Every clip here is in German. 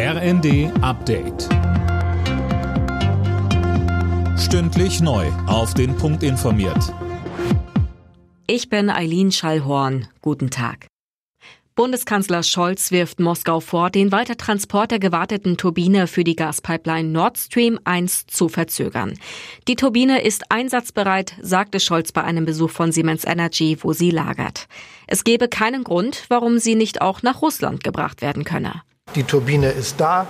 RND Update. Stündlich neu. Auf den Punkt informiert. Ich bin Eileen Schallhorn. Guten Tag. Bundeskanzler Scholz wirft Moskau vor, den Weitertransport der gewarteten Turbine für die Gaspipeline Nord Stream 1 zu verzögern. Die Turbine ist einsatzbereit, sagte Scholz bei einem Besuch von Siemens Energy, wo sie lagert. Es gebe keinen Grund, warum sie nicht auch nach Russland gebracht werden könne. Die Turbine ist da,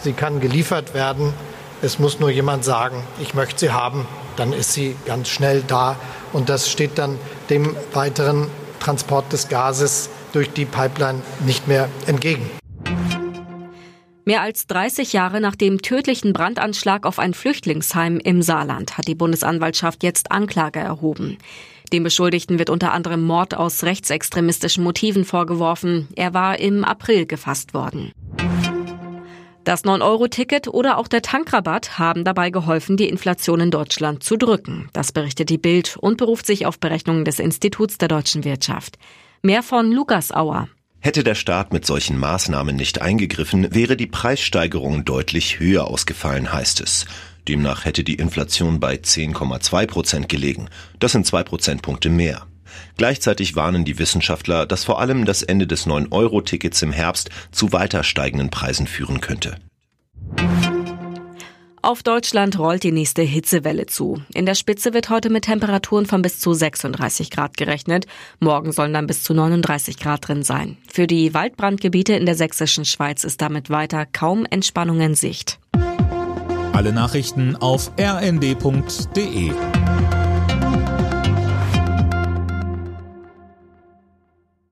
sie kann geliefert werden. Es muss nur jemand sagen, ich möchte sie haben, dann ist sie ganz schnell da. Und das steht dann dem weiteren Transport des Gases durch die Pipeline nicht mehr entgegen. Mehr als 30 Jahre nach dem tödlichen Brandanschlag auf ein Flüchtlingsheim im Saarland hat die Bundesanwaltschaft jetzt Anklage erhoben. Dem Beschuldigten wird unter anderem Mord aus rechtsextremistischen Motiven vorgeworfen. Er war im April gefasst worden. Das 9-Euro-Ticket oder auch der Tankrabatt haben dabei geholfen, die Inflation in Deutschland zu drücken. Das berichtet die Bild und beruft sich auf Berechnungen des Instituts der deutschen Wirtschaft. Mehr von Lukas Auer. Hätte der Staat mit solchen Maßnahmen nicht eingegriffen, wäre die Preissteigerung deutlich höher ausgefallen, heißt es. Demnach hätte die Inflation bei 10,2 Prozent gelegen. Das sind zwei Prozentpunkte mehr. Gleichzeitig warnen die Wissenschaftler, dass vor allem das Ende des 9-Euro-Tickets im Herbst zu weiter steigenden Preisen führen könnte. Auf Deutschland rollt die nächste Hitzewelle zu. In der Spitze wird heute mit Temperaturen von bis zu 36 Grad gerechnet. Morgen sollen dann bis zu 39 Grad drin sein. Für die Waldbrandgebiete in der sächsischen Schweiz ist damit weiter kaum Entspannung in Sicht. Alle Nachrichten auf rnd.de